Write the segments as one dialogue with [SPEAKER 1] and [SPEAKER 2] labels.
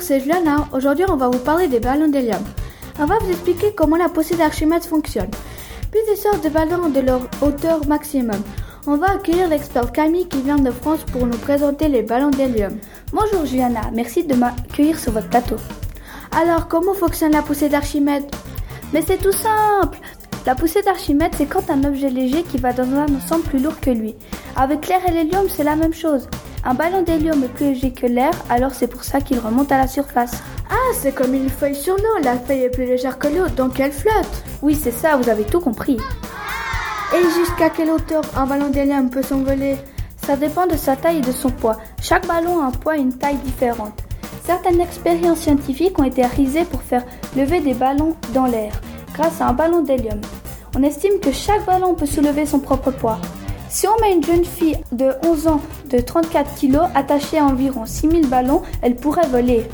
[SPEAKER 1] c'est Juliana. Aujourd'hui, on va vous parler des ballons d'hélium. On va vous expliquer comment la poussée d'Archimède fonctionne. Puis ils sortent des ballons de leur hauteur maximum. On va accueillir l'expert Camille qui vient de France pour nous présenter les ballons d'hélium.
[SPEAKER 2] Bonjour Juliana, merci de m'accueillir sur votre plateau.
[SPEAKER 1] Alors, comment fonctionne la poussée d'Archimède
[SPEAKER 2] Mais c'est tout simple La poussée d'Archimède, c'est quand un objet léger qui va dans un ensemble plus lourd que lui. Avec l'air et l'hélium, c'est la même chose. Un ballon d'hélium est plus léger que l'air, alors c'est pour ça qu'il remonte à la surface.
[SPEAKER 1] Ah, c'est comme une feuille sur l'eau. La feuille est plus légère que l'eau, donc elle flotte.
[SPEAKER 2] Oui, c'est ça, vous avez tout compris.
[SPEAKER 1] Et jusqu'à quelle hauteur un ballon d'hélium peut s'envoler?
[SPEAKER 2] Ça dépend de sa taille et de son poids. Chaque ballon a un poids et une taille différente. Certaines expériences scientifiques ont été réalisées pour faire lever des ballons dans l'air, grâce à un ballon d'hélium. On estime que chaque ballon peut soulever son propre poids. Si on met une jeune fille de 11 ans de 34 kg attachée à environ 6000 ballons, elle pourrait voler.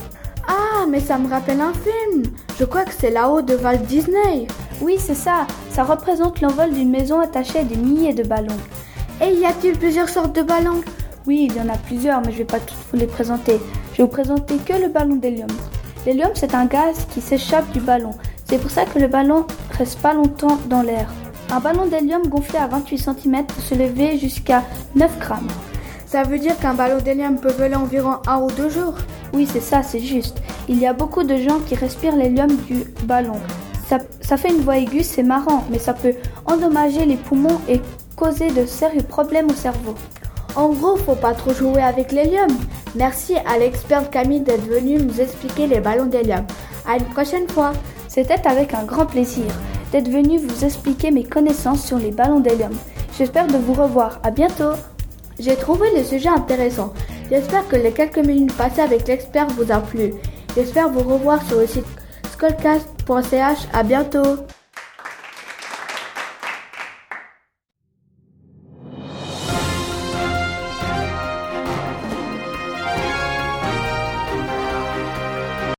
[SPEAKER 1] Ah, mais ça me rappelle un film. Je crois que c'est là-haut de Walt Disney.
[SPEAKER 2] Oui, c'est ça. Ça représente l'envol d'une maison attachée à des milliers de ballons.
[SPEAKER 1] Et y a-t-il plusieurs sortes de ballons?
[SPEAKER 2] Oui, il y en a plusieurs, mais je vais pas toutes vous les présenter. Je vais vous présenter que le ballon d'hélium. L'hélium, c'est un gaz qui s'échappe du ballon. C'est pour ça que le ballon reste pas longtemps dans l'air. Un ballon d'hélium gonflé à 28 cm peut se lever jusqu'à 9 grammes.
[SPEAKER 1] Ça veut dire qu'un ballon d'hélium peut voler environ un ou deux jours?
[SPEAKER 2] Oui, c'est ça, c'est juste. Il y a beaucoup de gens qui respirent l'hélium du ballon. Ça, ça fait une voix aiguë, c'est marrant, mais ça peut endommager les poumons et causer de sérieux problèmes au cerveau.
[SPEAKER 1] En gros, faut pas trop jouer avec l'hélium. Merci à l'expert Camille d'être venu nous expliquer les ballons d'hélium. À une prochaine fois.
[SPEAKER 2] C'était avec un grand plaisir d'être venu vous expliquer mes connaissances sur les ballons d'hélium. J'espère de vous revoir. À bientôt.
[SPEAKER 1] J'ai trouvé le sujet intéressant. J'espère que les quelques minutes passées avec l'expert vous ont plu. J'espère vous revoir sur le site skullcast.ch. À bientôt.